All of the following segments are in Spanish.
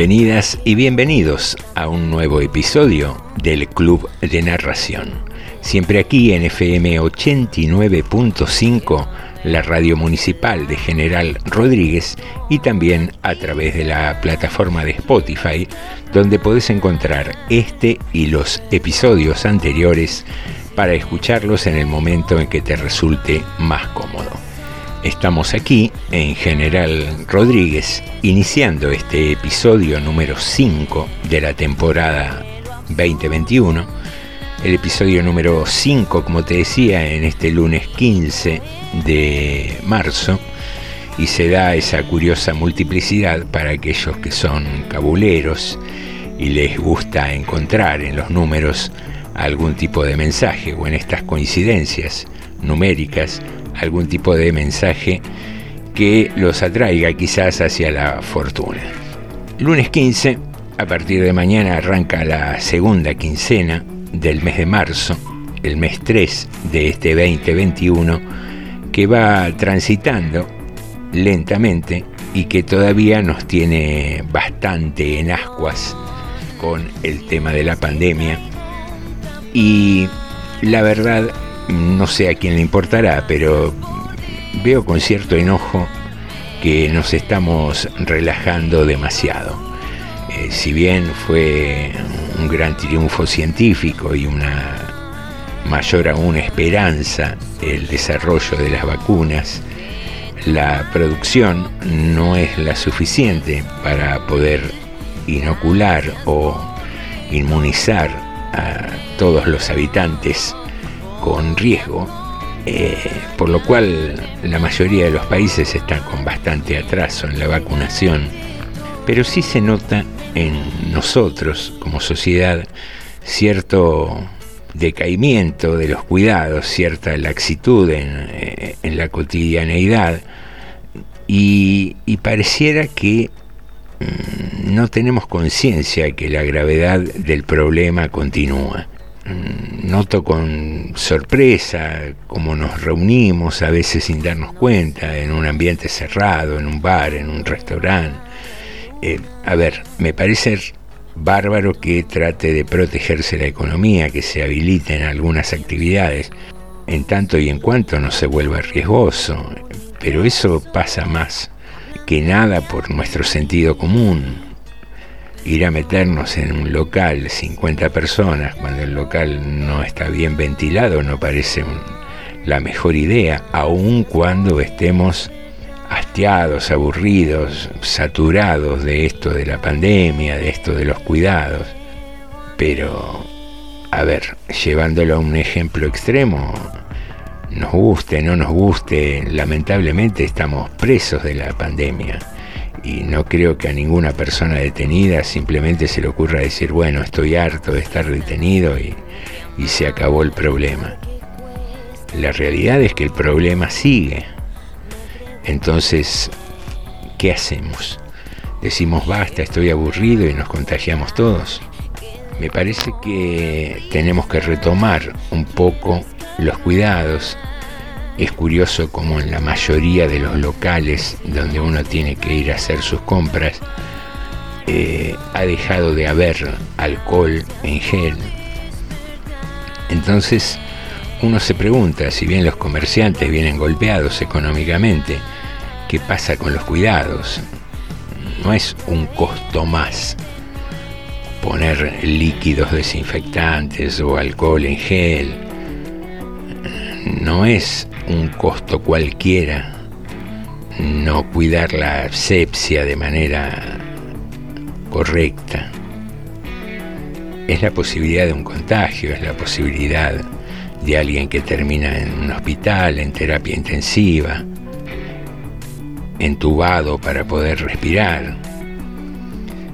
Bienvenidas y bienvenidos a un nuevo episodio del Club de Narración. Siempre aquí en FM 89.5, la radio municipal de General Rodríguez y también a través de la plataforma de Spotify, donde podés encontrar este y los episodios anteriores para escucharlos en el momento en que te resulte más cómodo. Estamos aquí en General Rodríguez, iniciando este episodio número 5 de la temporada 2021. El episodio número 5, como te decía, en este lunes 15 de marzo. Y se da esa curiosa multiplicidad para aquellos que son cabuleros y les gusta encontrar en los números algún tipo de mensaje o en estas coincidencias numéricas algún tipo de mensaje que los atraiga quizás hacia la fortuna. Lunes 15, a partir de mañana arranca la segunda quincena del mes de marzo, el mes 3 de este 2021, que va transitando lentamente y que todavía nos tiene bastante en ascuas con el tema de la pandemia. Y la verdad, no sé a quién le importará, pero veo con cierto enojo que nos estamos relajando demasiado. Eh, si bien fue un gran triunfo científico y una mayor aún esperanza el desarrollo de las vacunas, la producción no es la suficiente para poder inocular o inmunizar a todos los habitantes con riesgo, eh, por lo cual la mayoría de los países están con bastante atraso en la vacunación, pero sí se nota en nosotros como sociedad cierto decaimiento de los cuidados, cierta laxitud en, eh, la cotidianeidad y, y pareciera que mm, no tenemos conciencia que la gravedad del problema continúa. Mm, Noto con sorpresa cómo nos reunimos, a veces sin darnos cuenta, en un ambiente cerrado, en un bar, en un restaurante. Eh, a ver, me parece bárbaro que trate de protegerse la economía, que se habiliten algunas actividades, en tanto y en cuanto no se vuelva riesgoso. Pero eso pasa más que nada por nuestro sentido común. Ir a meternos en un local, 50 personas, cuando el local no está bien ventilado, no parece un- la mejor idea, aun cuando estemos hastiados, aburridos, saturados de esto de la pandemia, de esto de los cuidados. Pero, a ver, llevándolo a un ejemplo extremo, nos guste, no nos guste, lamentablemente estamos presos de la pandemia. Y no creo que a ninguna persona detenida simplemente se le ocurra decir, bueno, estoy harto de estar detenido y, y se acabó el problema. La realidad es que el problema sigue. Entonces, ¿qué hacemos? decimos basta, estoy aburrido y nos contagiamos todos. Me parece que tenemos que retomar un poco los cuidados. Es curioso como en la mayoría de los locales donde uno tiene que ir a hacer sus compras, eh, ha dejado de haber alcohol en gel. Entonces uno se pregunta, si bien los comerciantes vienen golpeados económicamente, ¿qué pasa con los cuidados? No es un costo más poner líquidos desinfectantes o alcohol en gel. No es un costo cualquiera no cuidar la asepsia de manera correcta. Es la posibilidad de un contagio, es la posibilidad de alguien que termina en un hospital, en terapia intensiva, entubado para poder respirar.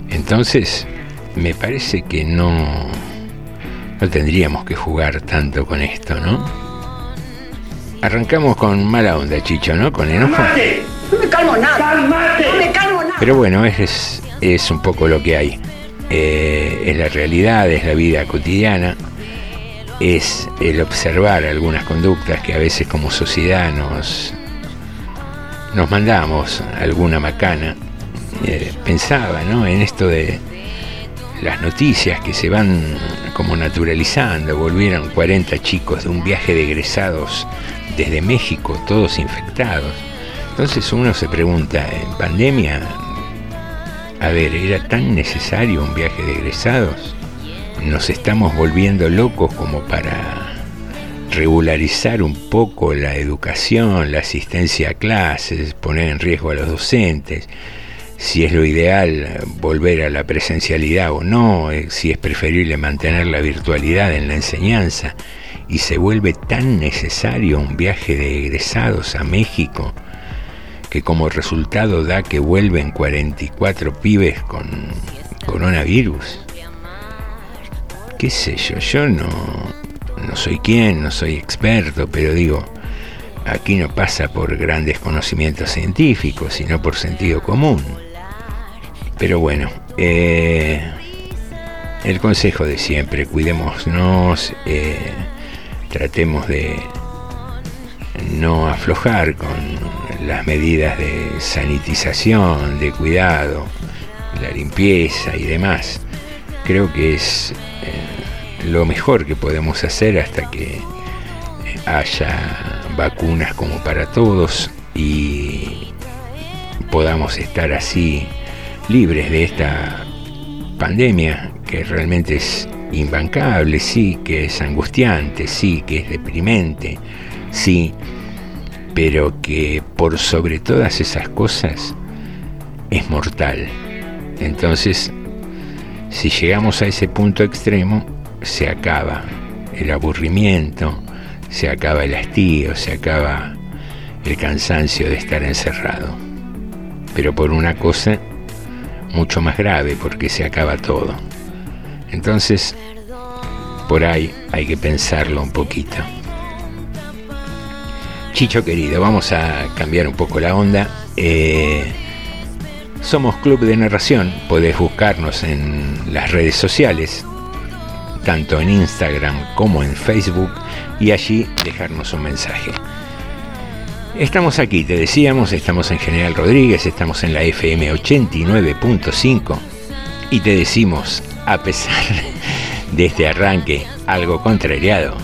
Entonces, me parece que no, no tendríamos que jugar tanto con esto, ¿no? Arrancamos con mala onda, Chicho, ¿no? Con enojo. No me calmo nada. No me calmo nada. Pero bueno, es, es un poco lo que hay. Eh, es la realidad, es la vida cotidiana, es el observar algunas conductas que a veces como sociedad nos, nos mandamos alguna macana. Eh, pensaba ¿no? en esto de las noticias que se van como naturalizando. Volvieron 40 chicos de un viaje de egresados desde México, todos infectados. Entonces uno se pregunta, ¿en pandemia a ver, ¿era tan necesario un viaje de egresados? Nos estamos volviendo locos como para regularizar un poco la educación, la asistencia a clases, poner en riesgo a los docentes, si es lo ideal volver a la presencialidad o no, eh, si es preferible mantener la virtualidad en la enseñanza, y se vuelve tan necesario un viaje de egresados a México que como resultado da que vuelven 44 pibes con coronavirus. ¿Qué sé yo? Yo no, no soy quien, no soy experto, pero digo, aquí no pasa por grandes conocimientos científicos, sino por sentido común. Pero bueno, eh, el consejo de siempre, cuidémonos, eh, tratemos de no aflojar con las medidas de sanitización, de cuidado, la limpieza y demás. Creo que es eh, lo mejor que podemos hacer hasta que haya vacunas como para todos y podamos estar así libres de esta pandemia que realmente es imbancable, sí, que es angustiante, sí, que es deprimente, sí, pero que por sobre todas esas cosas es mortal. Entonces, si llegamos a ese punto extremo, se acaba el aburrimiento, se acaba el hastío, se acaba el cansancio de estar encerrado. Pero por una cosa mucho más grave, porque se acaba todo. Entonces, por ahí hay que pensarlo un poquito. Chicho querido, vamos a cambiar un poco la onda. Eh, somos Club de Narración, podés buscarnos en las redes sociales, tanto en Instagram como en Facebook, y allí dejarnos un mensaje. Estamos aquí, te decíamos, estamos en General Rodríguez, estamos en la FM 89.5 y te decimos, a pesar de este arranque algo contrariado,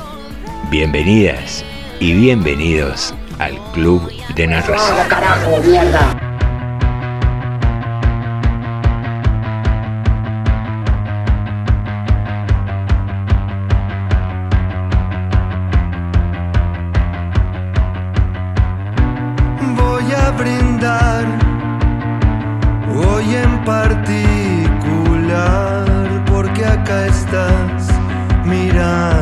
bienvenidas y bienvenidos al Club de Narración. carajo, mierda! Voy a brindar mirándome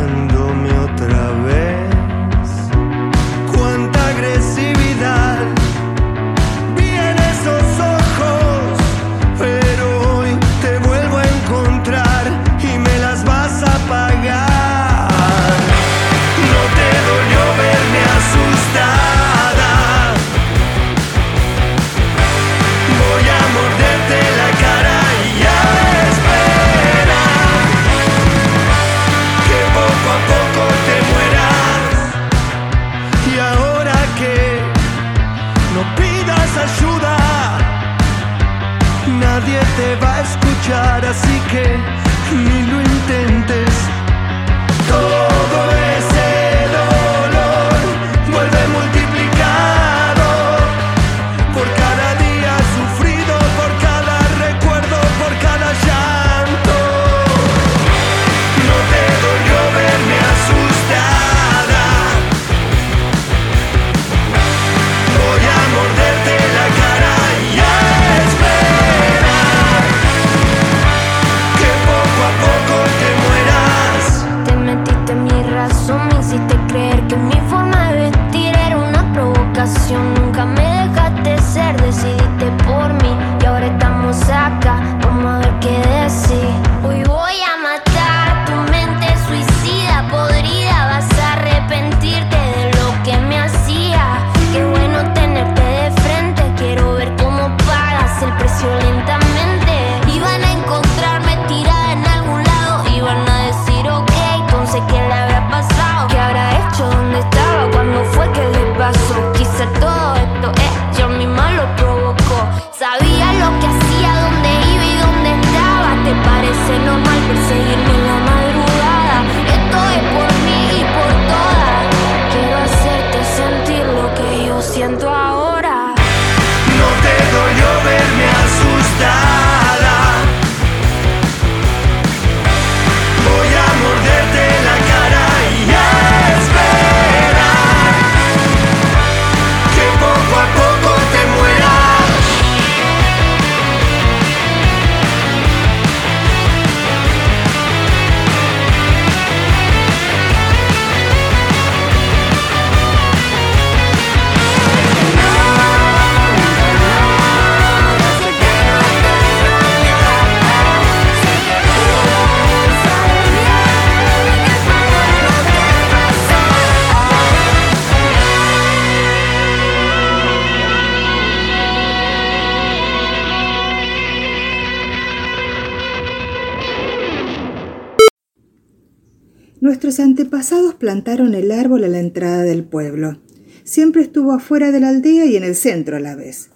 plantaron el árbol a la entrada del pueblo. Siempre estuvo afuera de la aldea y en el centro a la vez.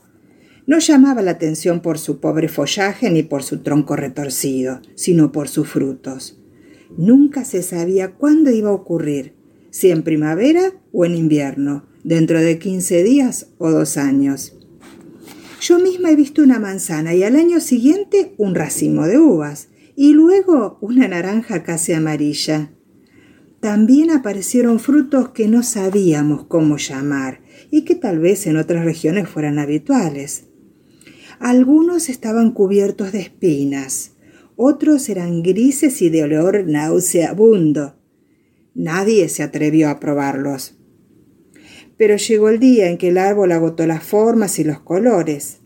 No llamaba la atención por su pobre follaje ni por su tronco retorcido, sino por sus frutos. Nunca se sabía cuándo iba a ocurrir, si en primavera o en invierno, dentro de 15 días o dos años. Yo misma he visto una manzana y al año siguiente un racimo de uvas y luego una naranja casi amarilla. También aparecieron frutos que no sabíamos cómo llamar y que tal vez en otras regiones fueran habituales. Algunos estaban cubiertos de espinas, otros eran grises y de olor nauseabundo. Nadie se atrevió a probarlos. Pero llegó el día en que el árbol agotó las formas y los colores.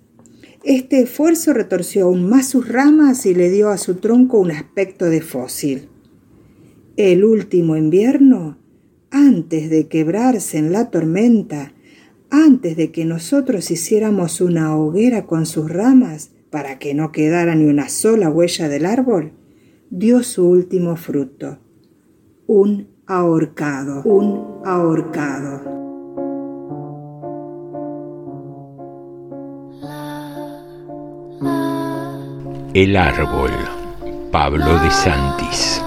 Este esfuerzo retorció aún más sus ramas y le dio a su tronco un aspecto de fósil. El último invierno, antes de quebrarse en la tormenta, antes de que nosotros hiciéramos una hoguera con sus ramas para que no quedara ni una sola huella del árbol, dio su último fruto, un ahorcado, un ahorcado. El árbol, Pablo de Santis.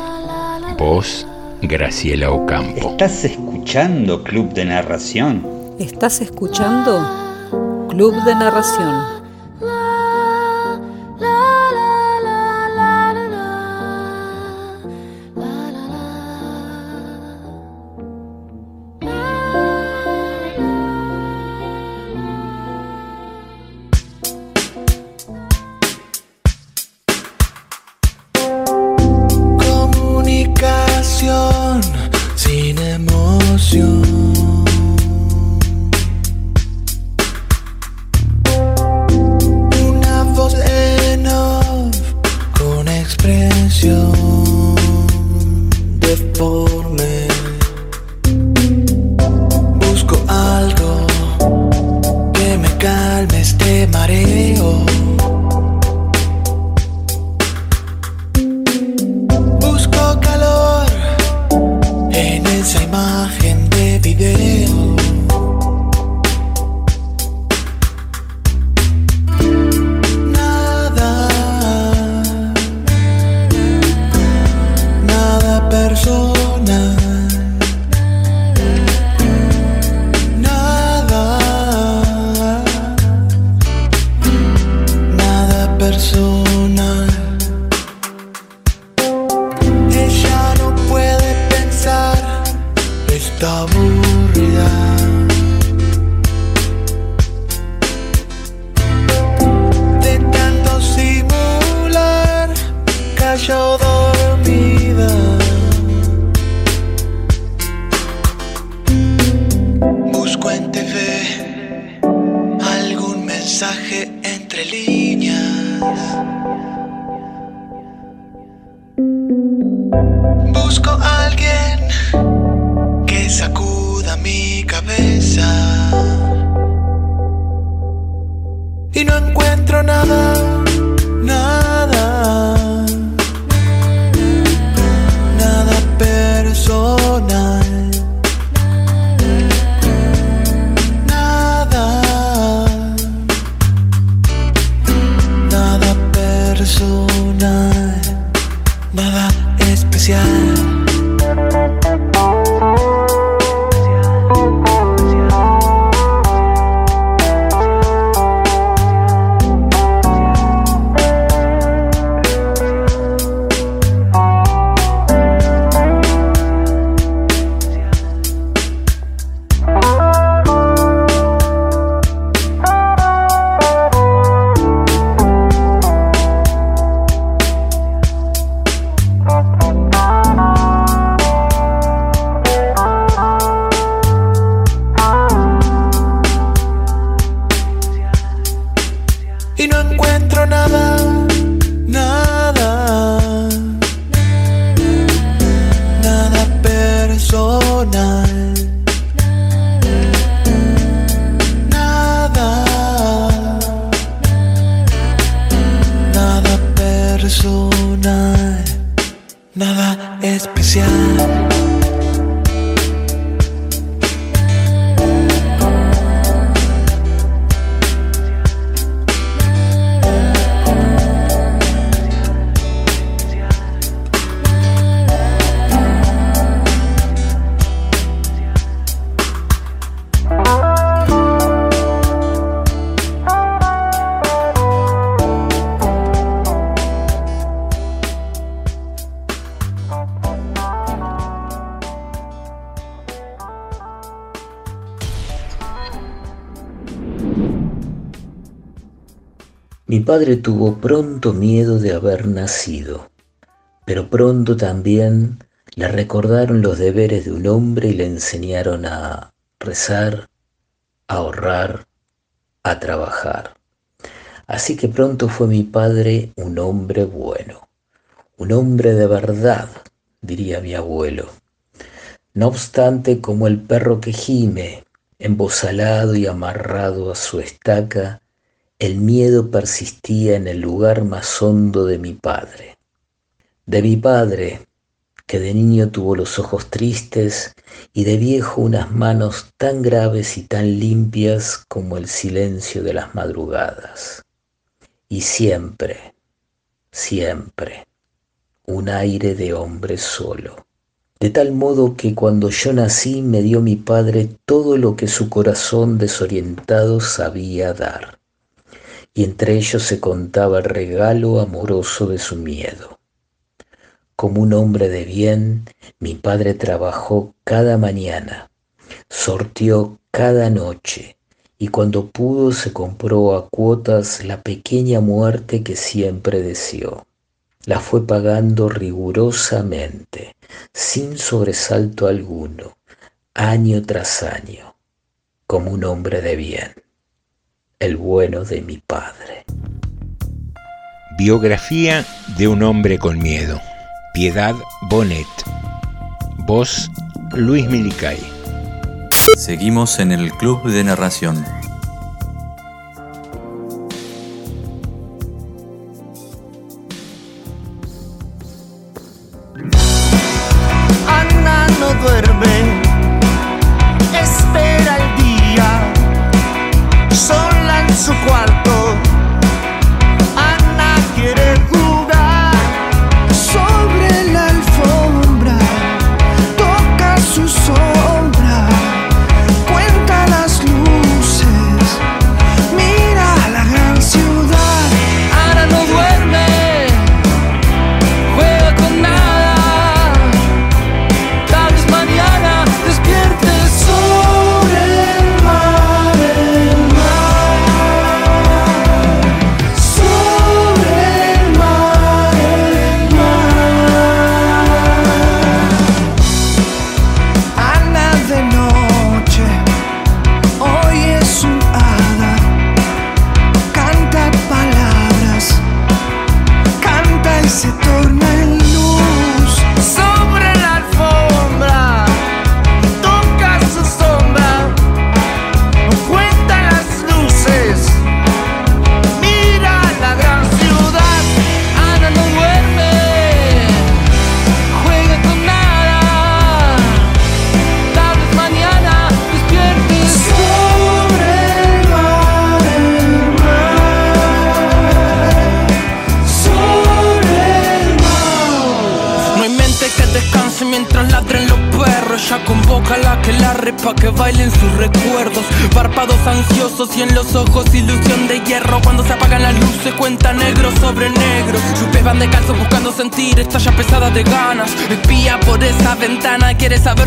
Voz, Graciela Ocampo. ¿Estás escuchando Club de Narración? Estás escuchando Club de Narración. Padre tuvo pronto miedo de haber nacido, pero pronto también le recordaron los deberes de un hombre y le enseñaron a rezar, a ahorrar, a trabajar. Así que pronto fue mi padre un hombre bueno, un hombre de verdad, diría mi abuelo. No obstante, como el perro que gime, embosalado y amarrado a su estaca, el miedo persistía en el lugar más hondo de mi padre. De mi padre, que de niño tuvo los ojos tristes y de viejo unas manos tan graves y tan limpias como el silencio de las madrugadas. Y siempre, siempre, un aire de hombre solo. De tal modo que cuando yo nací me dio mi padre todo lo que su corazón desorientado sabía dar y entre ellos se contaba el regalo amoroso de su miedo. Como un hombre de bien, mi padre trabajó cada mañana, sortió cada noche, y cuando pudo se compró a cuotas la pequeña muerte que siempre deseó. La fue pagando rigurosamente, sin sobresalto alguno, año tras año, como un hombre de bien el bueno de mi padre. Biografía de un hombre con miedo. Piedad Bonet. Voz Luis Milicay. Seguimos en el Club de Narración. Ventana, quiere saber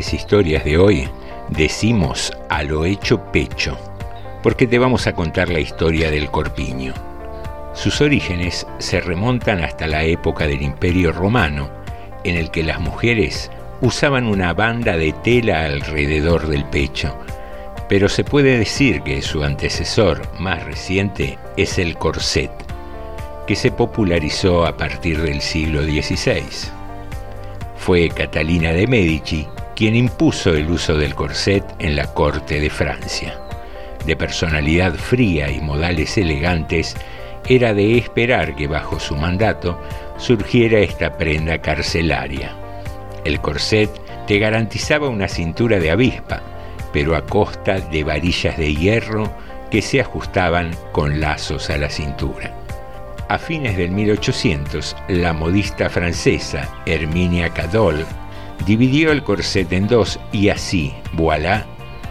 historias de hoy decimos a lo hecho pecho, porque te vamos a contar la historia del corpiño. Sus orígenes se remontan hasta la época del Imperio Romano, en el que las mujeres usaban una banda de tela alrededor del pecho, pero se puede decir que su antecesor más reciente es el corset, que se popularizó a partir del siglo XVI. Fue Catalina de Medici quien impuso el uso del corset en la corte de Francia. De personalidad fría y modales elegantes, era de esperar que bajo su mandato surgiera esta prenda carcelaria. El corset te garantizaba una cintura de avispa, pero a costa de varillas de hierro que se ajustaban con lazos a la cintura. A fines del 1800, la modista francesa Herminia Cadol dividió el corset en dos y así, voilà,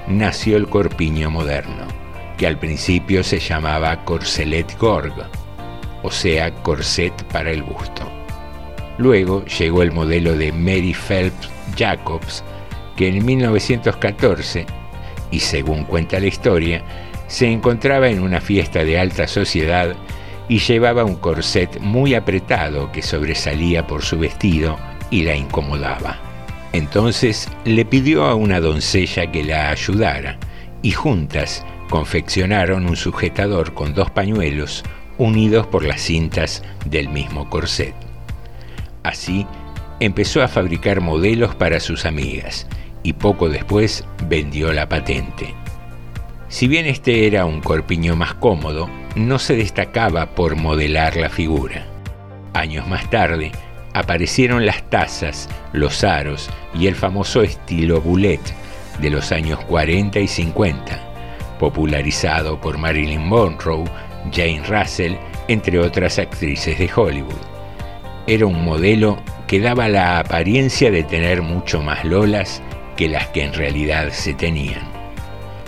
nació el corpiño moderno, que al principio se llamaba corselet gorg, o sea, corset para el busto. Luego llegó el modelo de Mary Phelps Jacobs, que en 1914, y según cuenta la historia, se encontraba en una fiesta de alta sociedad y llevaba un corset muy apretado que sobresalía por su vestido y la incomodaba. Entonces le pidió a una doncella que la ayudara y juntas confeccionaron un sujetador con dos pañuelos unidos por las cintas del mismo corset. Así empezó a fabricar modelos para sus amigas y poco después vendió la patente. Si bien este era un corpiño más cómodo, no se destacaba por modelar la figura. Años más tarde, aparecieron las tazas, los aros y el famoso estilo boulet de los años 40 y 50, popularizado por Marilyn Monroe, Jane Russell, entre otras actrices de Hollywood. Era un modelo que daba la apariencia de tener mucho más lolas que las que en realidad se tenían.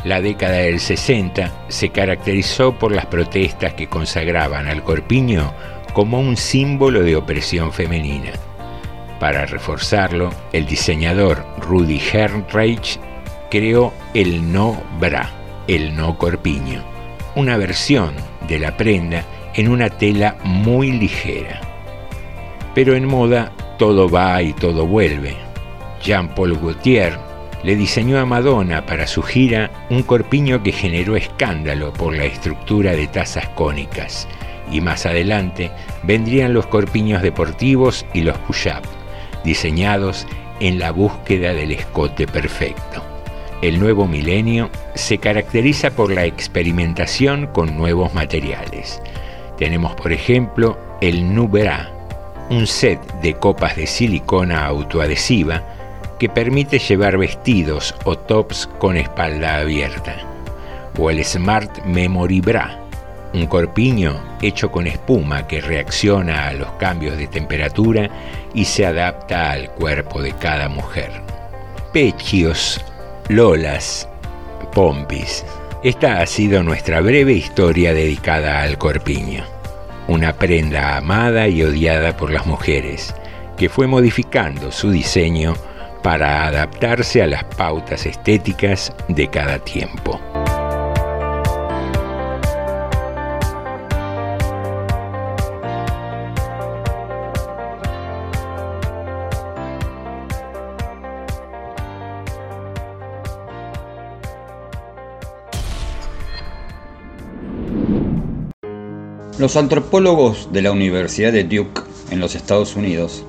La década del 60 se caracterizó por las protestas que consagraban al corpiño como un símbolo de opresión femenina. Para reforzarlo, el diseñador Rudy Hernreich creó el no bra, el no corpiño, una versión de la prenda en una tela muy ligera. Pero en moda todo va y todo vuelve. Jean-Paul Gaultier le diseñó a Madonna para su gira un corpiño que generó escándalo por la estructura de tazas cónicas, y más adelante vendrían los corpiños deportivos y los push-up, diseñados en la búsqueda del escote perfecto. El nuevo milenio se caracteriza por la experimentación con nuevos materiales. Tenemos, por ejemplo, el Nubera, un set de copas de silicona autoadhesiva que permite llevar vestidos o tops con espalda abierta. O el Smart Memory Bra, un corpiño hecho con espuma que reacciona a los cambios de temperatura y se adapta al cuerpo de cada mujer. Pechios Lolas, Pompis. Esta ha sido nuestra breve historia dedicada al corpiño, una prenda amada y odiada por las mujeres, que fue modificando su diseño para adaptarse a las pautas estéticas de cada tiempo. Los antropólogos de la Universidad de Duke en los Estados Unidos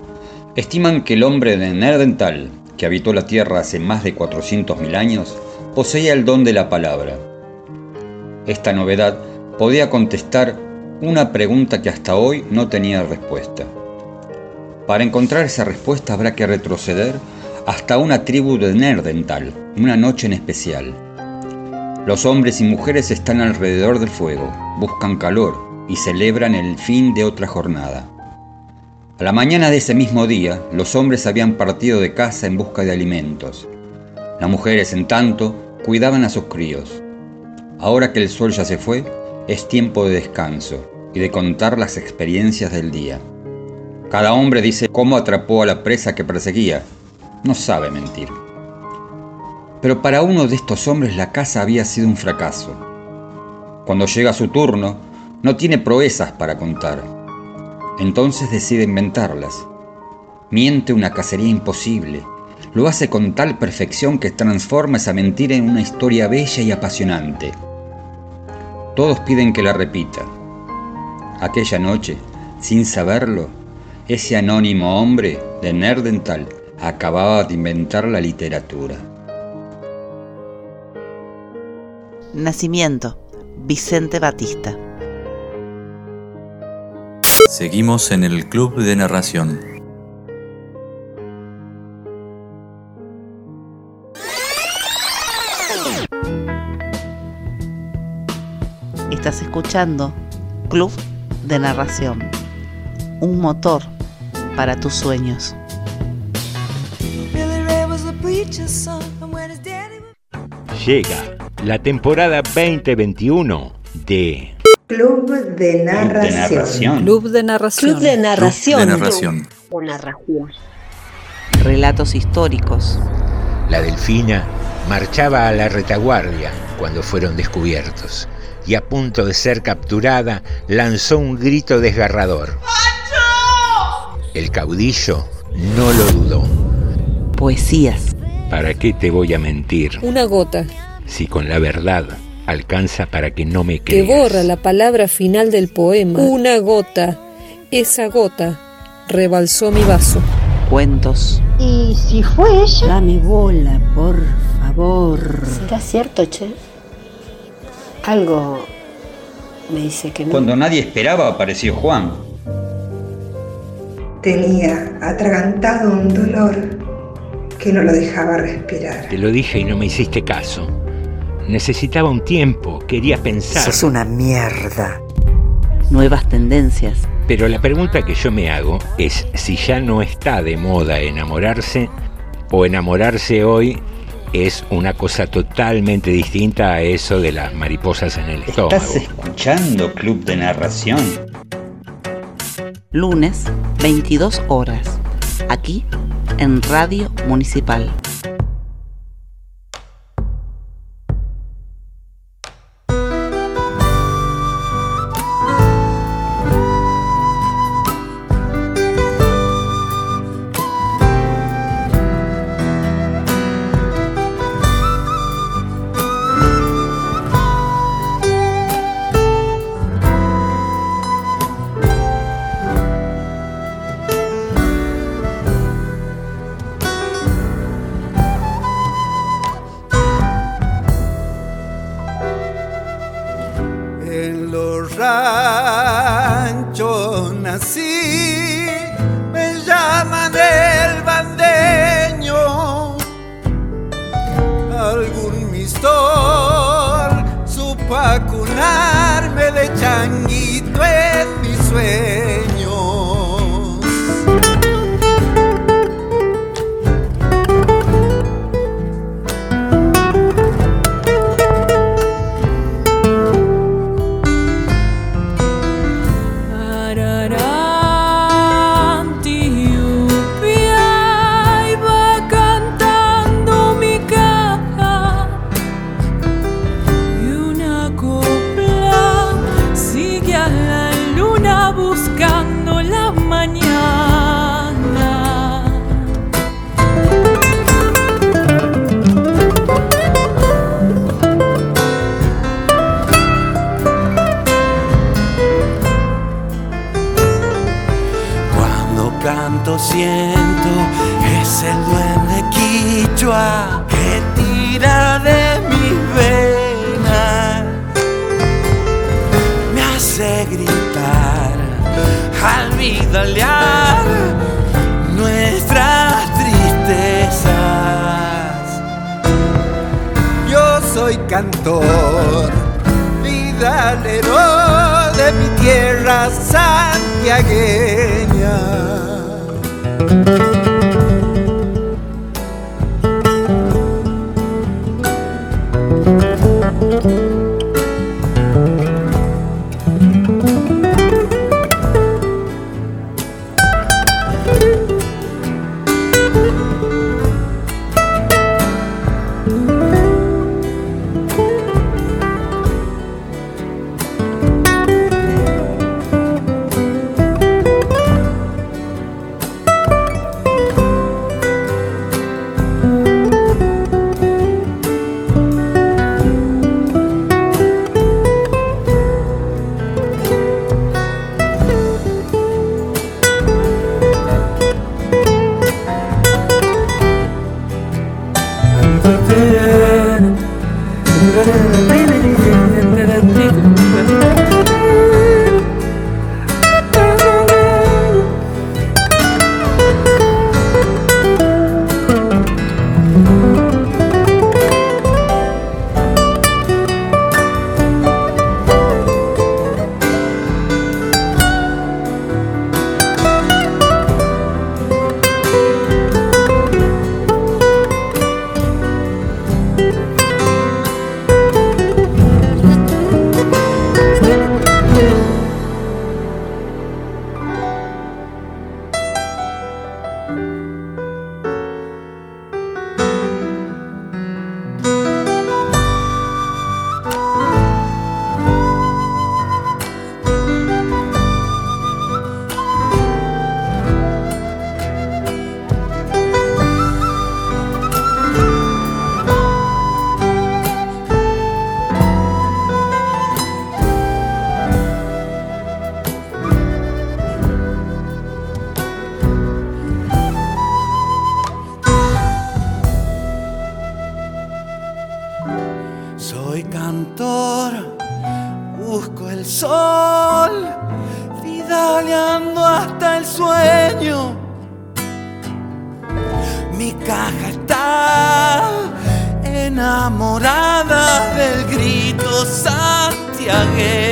estiman que el hombre de Nerdental, que habitó la Tierra hace más de 400.000 años, poseía el don de la palabra. Esta novedad podía contestar una pregunta que hasta hoy no tenía respuesta. Para encontrar esa respuesta habrá que retroceder hasta una tribu de Nerdental, una noche en especial. Los hombres y mujeres están alrededor del fuego, buscan calor, y celebran el fin de otra jornada. A la mañana de ese mismo día, los hombres habían partido de casa en busca de alimentos. Las mujeres, en tanto, cuidaban a sus críos. Ahora que el sol ya se fue, es tiempo de descanso y de contar las experiencias del día. Cada hombre dice cómo atrapó a la presa que perseguía. No sabe mentir. Pero para uno de estos hombres la caza había sido un fracaso. Cuando llega su turno, no tiene proezas para contar. Entonces decide inventarlas. Miente una cacería imposible. Lo hace con tal perfección que transforma esa mentira en una historia bella y apasionante. Todos piden que la repita. Aquella noche, sin saberlo, ese anónimo hombre de Nerdental acababa de inventar la literatura. Nacimiento, Vicente Batista. Seguimos en el Club de Narración. Estás escuchando Club de Narración, un motor para tus sueños. Llega la temporada 2021 de Club de Narración. Club de Narración. Club de Narración. Club de Narración. O narración. Relatos históricos. La delfina marchaba a la retaguardia cuando fueron descubiertos y a punto de ser capturada lanzó un grito desgarrador. El caudillo no lo dudó. Poesías. ¿Para qué te voy a mentir Una gota si con la verdad alcanza para que no me que creas? borra la palabra final del poema. Una gota. Esa gota rebalsó mi vaso. Cuentos. ¿Y si fue ella? Dame bola, por favor. ¿Será cierto, che? Algo me dice que no. Cuando nadie esperaba apareció Juan. Tenía atragantado un dolor que no lo dejaba respirar. Te lo dije y no me hiciste caso. Necesitaba un tiempo, quería pensar. Sos una mierda. Nuevas tendencias. Pero la pregunta que yo me hago es si ya no está de moda enamorarse o enamorarse hoy es una cosa totalmente distinta a eso de las mariposas en el estómago. ¿Estás escuchando Club de Narración? Lunes, 22 horas. Aquí, en Radio Municipal. Santiagueño.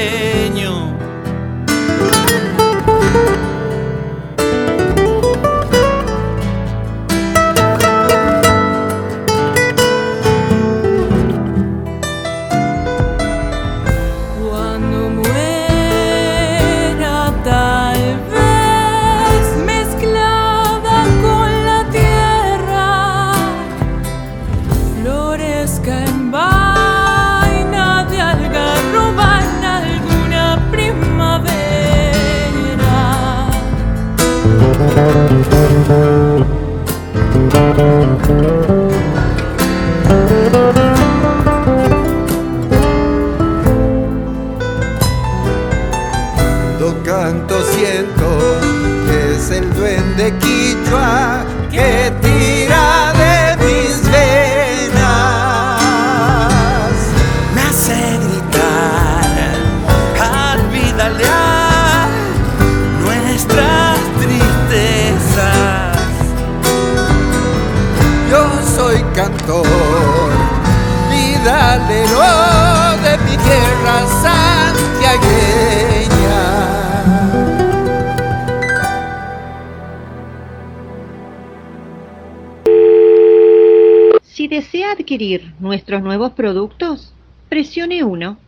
Nuestros nuevos productos, presione 1.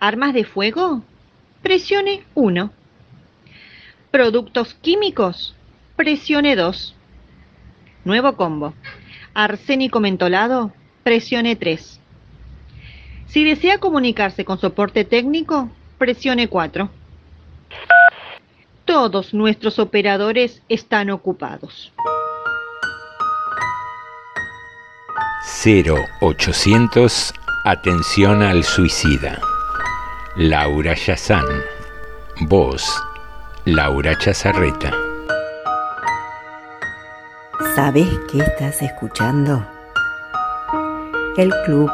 ¿Armas de fuego? Presione 1. ¿Productos químicos? Presione 2. Nuevo combo. Arsénico mentolado? Presione 3. Si desea comunicarse con soporte técnico, presione 4. Todos nuestros operadores están ocupados. 0800 Atención al suicida. Laura Yazán. Voz. Laura Chazarreta. ¿Sabes qué estás escuchando? El Club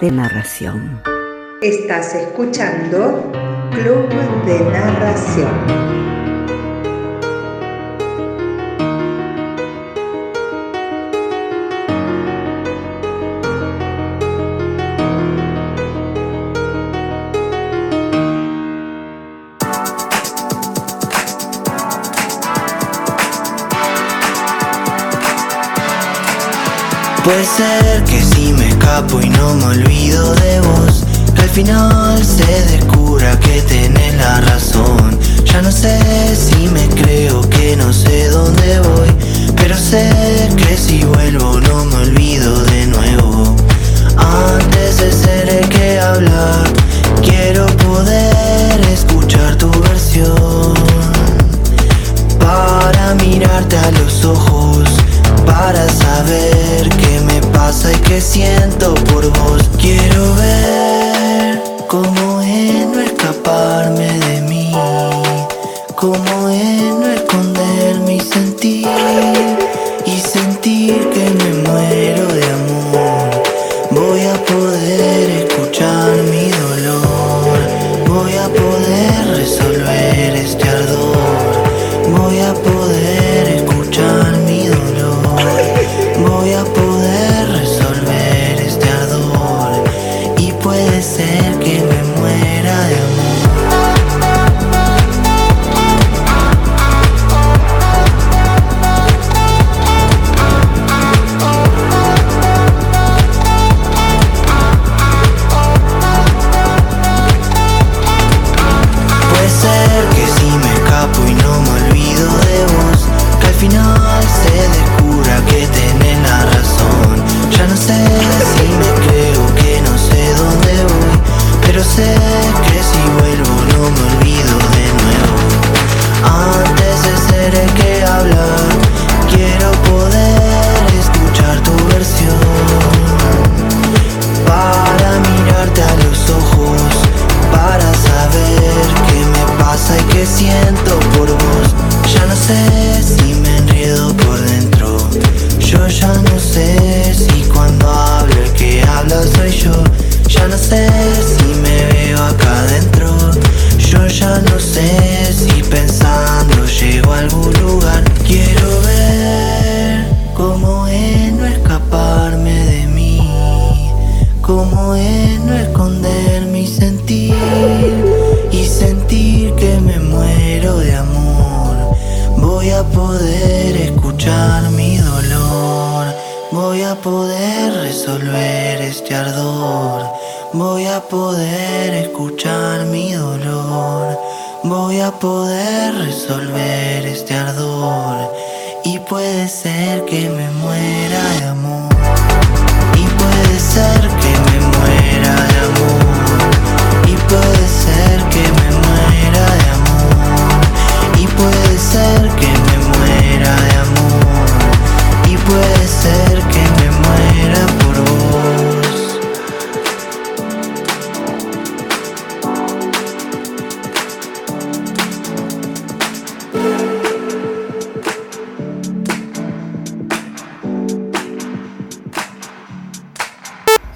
de Narración. Estás escuchando Club de Narración. Puede ser que si me escapo y no me olvido de vos, que al final se descubra que tenés la razón. Ya no sé si me creo que no sé dónde voy, pero sé que si vuelvo no me olvido de nuevo. Antes de ser el que hablar, quiero poder escuchar tu versión. Para mirarte a los ojos, para saber qué me pasa y qué siento por vos. Quiero ver cómo es no escaparme de poder resolver este ardor. Voy a poder escuchar mi dolor. Voy a poder resolver este ardor. Y puede ser que me muera de amor. Y puede ser que me muera de amor. Y puede ser que me muera de amor. Y puede ser que me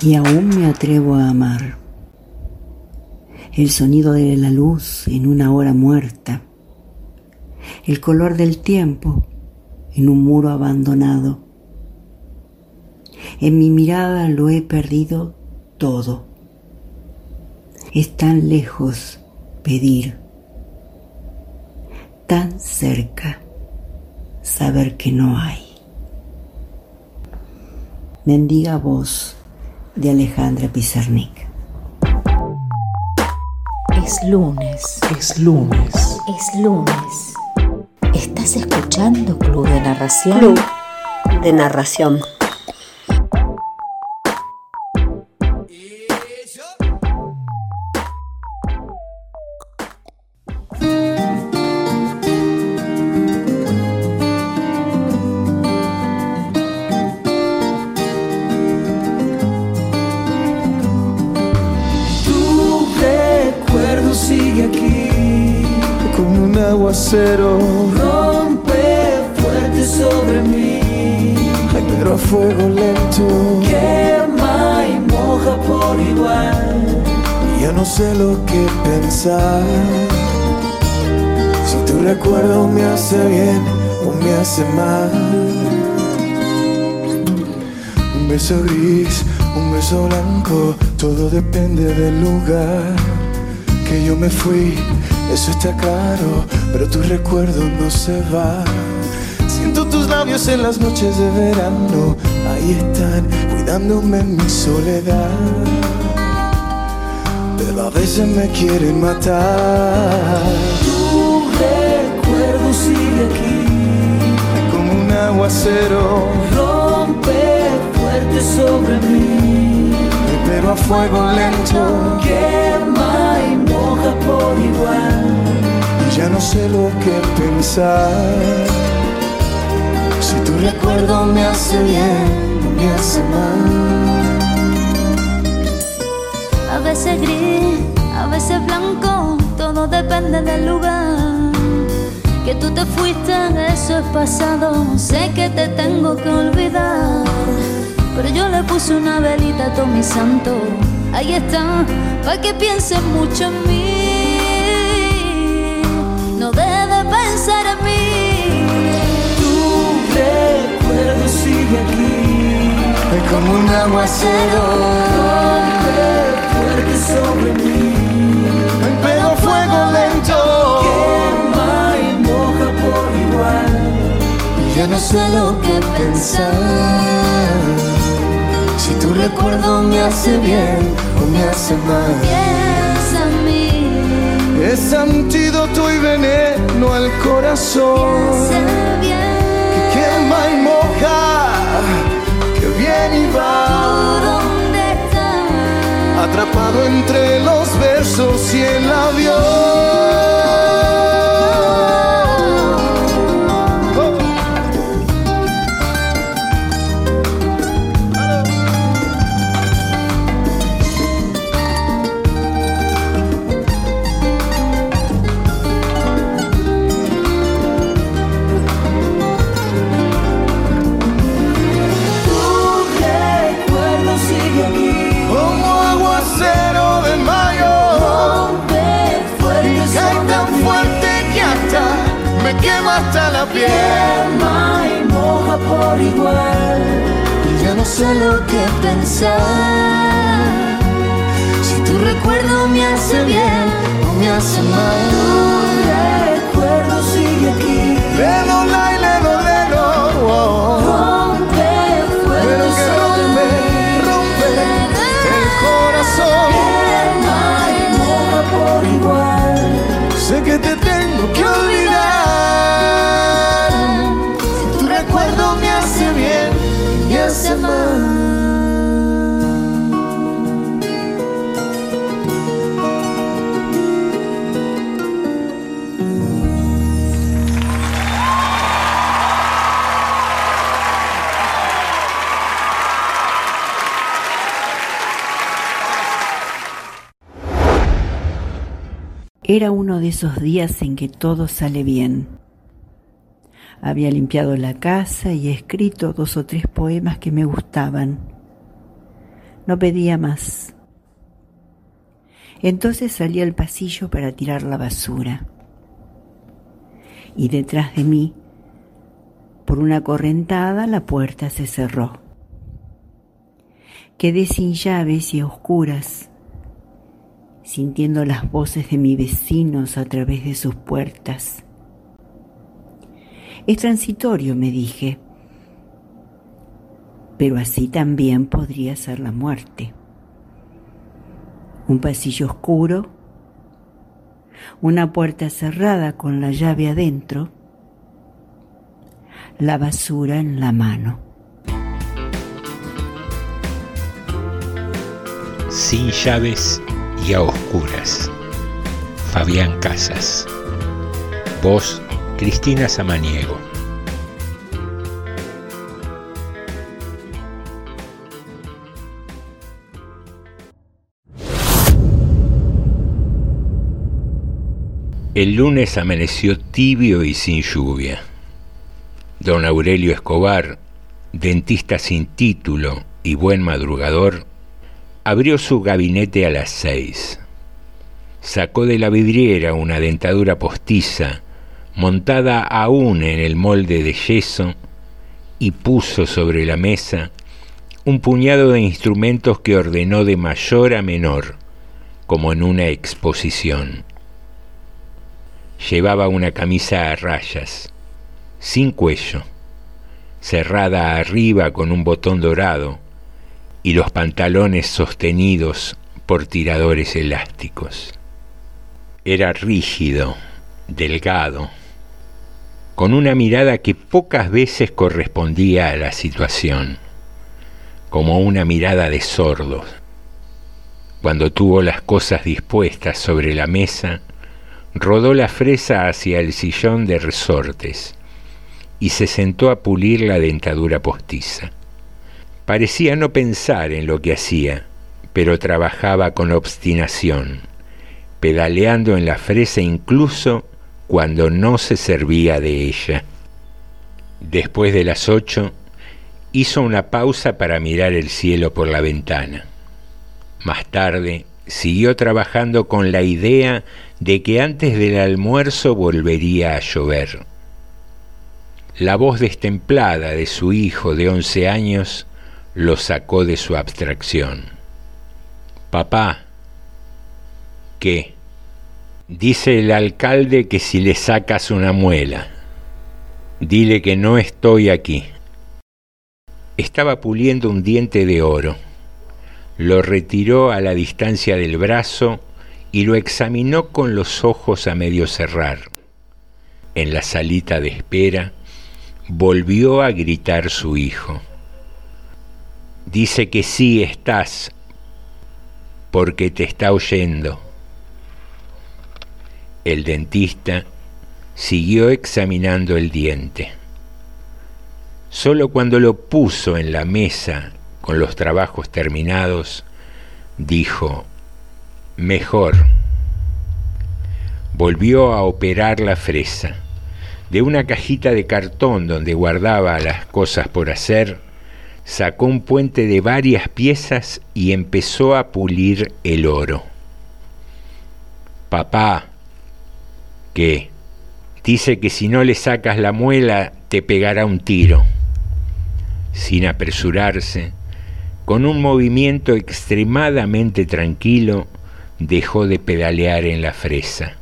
Y aún me atrevo a amar. El sonido de la luz en una hora muerta. El color del tiempo en un muro abandonado. En mi mirada lo he perdido todo. Es tan lejos pedir, tan cerca saber que no hay. Mendiga voz de Alejandra Pizarnik. Es lunes. Es lunes. Es lunes. ¿Estás escuchando Club de Narración? Club de Narración. Un aguacero. Rompe fuerte sobre mí. Ay, pero a fuego lento. Quema y moja por igual. Y ya no sé lo que pensar. Si tu recuerdo me hace bien o me hace mal. Un beso gris, un beso blanco, todo depende del lugar que yo me fui. Eso está claro, pero tu recuerdo no se va. Siento tus labios en las noches de verano, ahí están, cuidándome en mi soledad. Pero a veces me quieren matar. Tu recuerdo sigue aquí, como un aguacero. Rompe fuerte sobre mí, pero a fuego lento. Por igual. Y ya no sé lo que pensar. Si tu recuerdo me hace bien o me hace mal. A veces gris, a veces blanco, todo depende del lugar. Que tú te fuiste, eso es pasado, sé que te tengo que olvidar. Pero yo le puse una velita a todo mi santo, ahí está, para que pienses mucho en mí. Sigue aquí, es como un aguacero. Fuerte sobre mí, pero fuego lento. Quema y moja por igual. Y ya no sé lo que pensar. Si tu recuerdo me hace bien o me hace mal. Piensa en mí. Es antídoto y veneno al corazón. Que quema y moja, Atrapado entre los versos y el avión. La. Quema y moja por igual. Y ya no sé lo que pensar. Si tu recuerdo me hace bien o me hace mal. Tu recuerdo sigue aquí. Lelo, la, y lelo, lelo. oh. Rompe Pero que rompe, rompe el corazón. Quema y moja por igual. Sé que te tengo que olvidar. Era uno de esos días en que todo sale bien. Había limpiado la casa y escrito dos o tres poemas que me gustaban. No pedía más. Entonces salí al pasillo para tirar la basura. Y detrás de mí, por una correntada, la puerta se cerró. Quedé sin llaves y a oscuras, sintiendo las voces de mis vecinos a través de sus puertas. Es transitorio, me dije, pero así también podría ser la muerte. Un pasillo oscuro, una puerta cerrada con la llave adentro, la basura en la mano. Sin llaves y a oscuras. Fabián Casas. Voz Cristina Samaniego. El lunes amaneció tibio y sin lluvia. Don Aurelio Escobar, dentista sin título y buen madrugador, abrió su gabinete a las seis. Sacó de la vidriera una dentadura postiza, montada aún en el molde de yeso, y puso sobre la mesa un puñado de instrumentos que ordenó de mayor a menor, como en una exposición. Llevaba una camisa a rayas, sin cuello, cerrada arriba con un botón dorado, y los pantalones sostenidos por tiradores elásticos. Era rígido, delgado, con una mirada que pocas veces correspondía a la situación, como una mirada de sordos. Cuando tuvo las cosas dispuestas sobre la mesa, rodó la fresa hacia el sillón de resortes y se sentó a pulir la dentadura postiza. Parecía no pensar en lo que hacía, pero trabajaba con obstinación, pedaleando en la fresa incluso cuando no se servía de ella. Después de las ocho, hizo una pausa para mirar el cielo por la ventana. Más tarde, siguió trabajando con la idea de que antes del almuerzo volvería a llover. La voz destemplada de su hijo de once años lo sacó de su abstracción. Papá, ¿qué? Dice el alcalde que si le sacas una muela, dile que no estoy aquí. Estaba puliendo un diente de oro. Lo retiró a la distancia del brazo y lo examinó con los ojos a medio cerrar. En la salita de espera volvió a gritar su hijo. Dice que sí estás, porque te está oyendo. El dentista siguió examinando el diente. Solo cuando lo puso en la mesa con los trabajos terminados, dijo, mejor. Volvió a operar la fresa. De una cajita de cartón donde guardaba las cosas por hacer, sacó un puente de varias piezas y empezó a pulir el oro. Papá, ¿qué? Dice que si no le sacas la muela te pegará un tiro. Sin apresurarse, con un movimiento extremadamente tranquilo, dejó de pedalear en la fresa.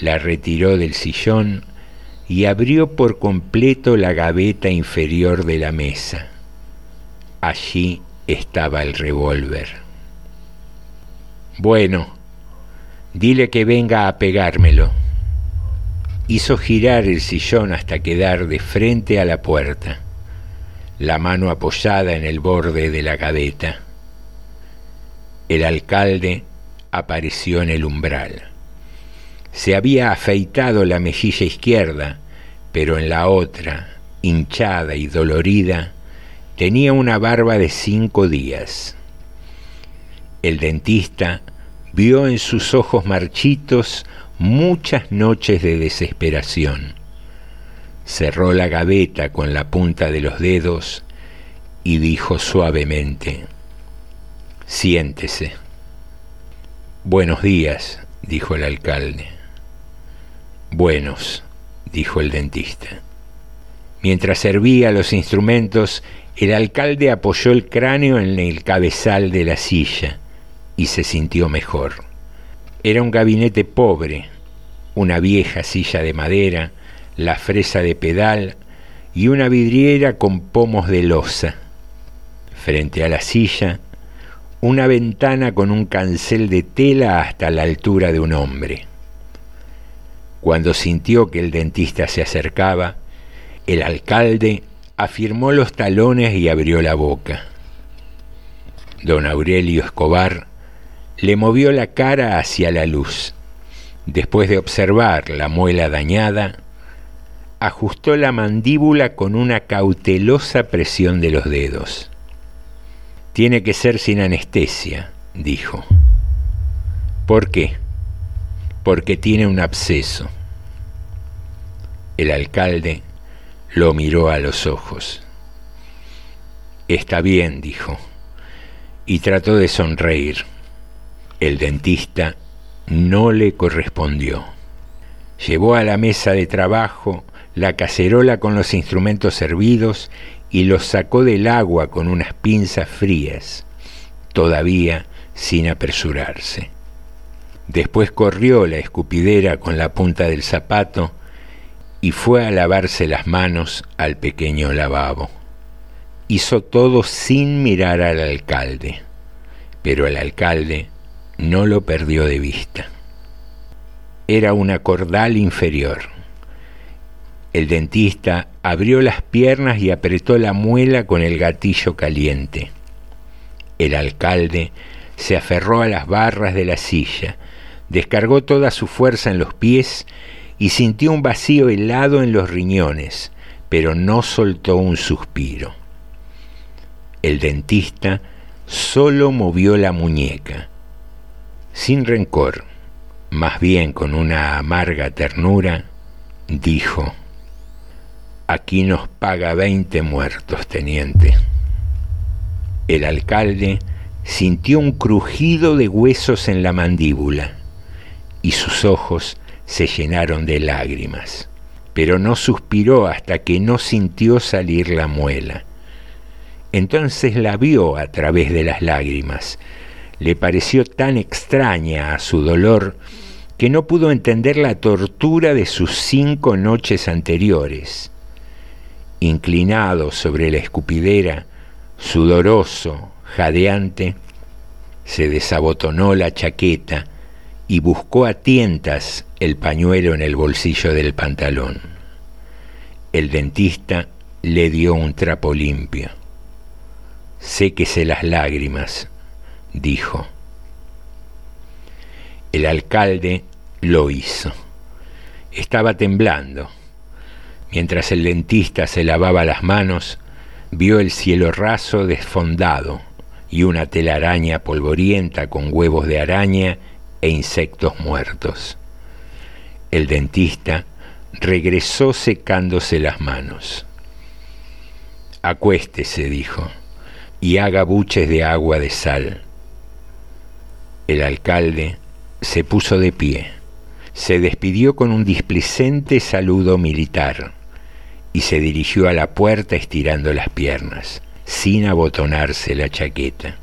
La retiró del sillón y abrió por completo la gaveta inferior de la mesa. Allí estaba el revólver. Bueno, dile que venga a pegármelo. Hizo girar el sillón hasta quedar de frente a la puerta, la mano apoyada en el borde de la gaveta. El alcalde apareció en el umbral. Se había afeitado la mejilla izquierda, pero en la otra, hinchada y dolorida, tenía una barba de cinco días. El dentista vio en sus ojos marchitos muchas noches de desesperación. Cerró la gaveta con la punta de los dedos y dijo suavemente, siéntese. Buenos días, dijo el alcalde. Buenos, dijo el dentista. Mientras servía los instrumentos, El alcalde apoyó el cráneo en el cabezal de la silla y se sintió mejor. Era un gabinete pobre, una vieja silla de madera, la fresa de pedal y una vidriera con pomos de losa. Frente a la silla, una ventana con un cancel de tela hasta la altura de un hombre. Cuando sintió que el dentista se acercaba, el alcalde afirmó los talones y abrió la boca. Don Aurelio Escobar le movió la cara hacia la luz. Después de observar la muela dañada, ajustó la mandíbula con una cautelosa presión de los dedos. Tiene que ser sin anestesia, dijo. ¿Por qué? Porque tiene un absceso. El alcalde lo miró a los ojos. Está bien, dijo, y trató de sonreír. El dentista no le correspondió. Llevó a la mesa de trabajo la cacerola con los instrumentos servidos y los sacó del agua con unas pinzas frías, todavía sin apresurarse. Después corrió la escupidera con la punta del zapato y fue a lavarse las manos al pequeño lavabo. Hizo todo sin mirar al alcalde, pero el alcalde no lo perdió de vista. Era una cordal inferior. El dentista abrió las piernas y apretó la muela con el gatillo caliente. El alcalde se aferró a las barras de la silla, descargó toda su fuerza en los pies y sintió un vacío helado en los riñones, pero no soltó un suspiro. El dentista solo movió la muñeca, sin rencor, más bien con una amarga ternura, dijo, Aquí nos paga veinte muertos, teniente. El alcalde sintió un crujido de huesos en la mandíbula y sus ojos se llenaron de lágrimas, pero no suspiró hasta que no sintió salir la muela. Entonces la vio a través de las lágrimas. Le pareció tan extraña a su dolor que no pudo entender la tortura de sus cinco noches anteriores. Inclinado sobre la escupidera, sudoroso, jadeante, se desabotonó la chaqueta y buscó a tientas el pañuelo en el bolsillo del pantalón. El dentista le dio un trapo limpio. Séquese las lágrimas, dijo. El alcalde lo hizo. Estaba temblando. Mientras el dentista se lavaba las manos, vio el cielo raso desfondado y una telaraña polvorienta con huevos de araña e insectos muertos. El dentista regresó secándose las manos. Acuéstese, dijo, y haga buches de agua de sal. El alcalde se puso de pie, se despidió con un displicente saludo militar y se dirigió a la puerta estirando las piernas, sin abotonarse la chaqueta.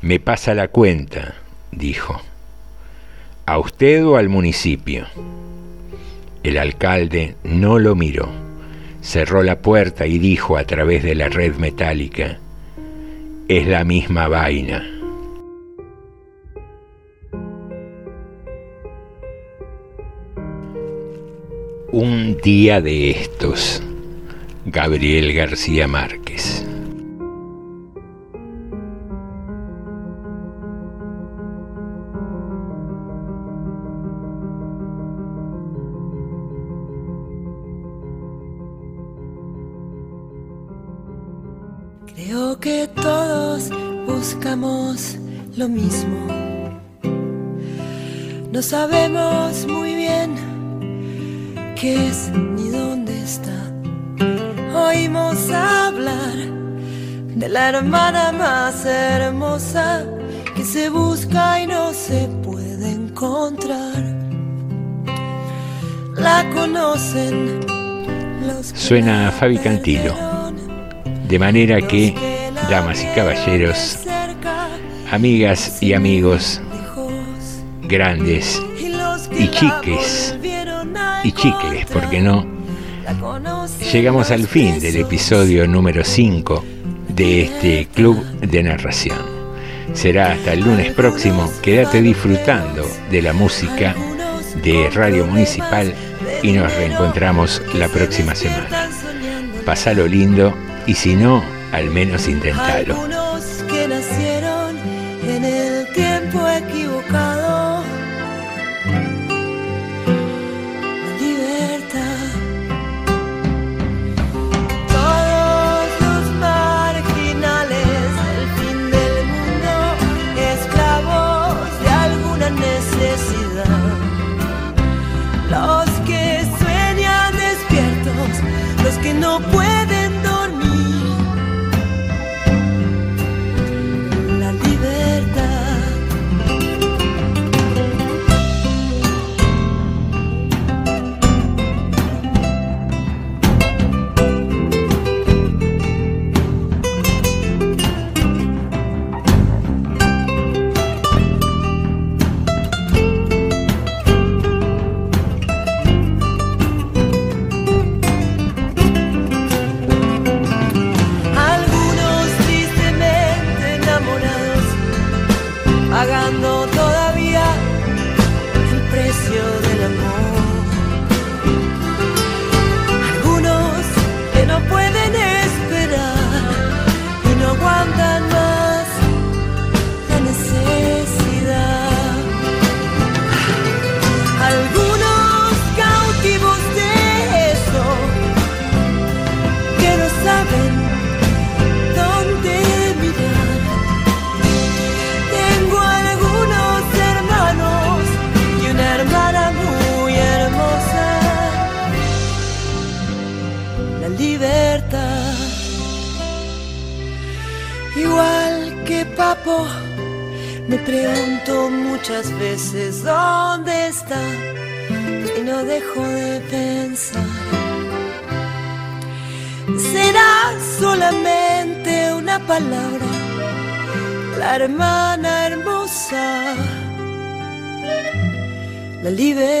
Me pasa la cuenta, dijo. ¿A usted o al municipio? El alcalde no lo miró. Cerró la puerta y dijo a través de la red metálica, es la misma vaina. Un día de estos, Gabriel García Márquez. Hermana más hermosa que se busca y no se puede encontrar. La conocen los Suena Fabi Cantilo. De manera que, damas y caballeros, amigas y amigos, grandes y chiques, y chiques, porque no? Llegamos al fin del episodio número 5 de este club de narración. Será hasta el lunes próximo. Quédate disfrutando de la música de Radio Municipal y nos reencontramos la próxima semana. Pasalo lindo y si no, al menos intentalo. La libertad.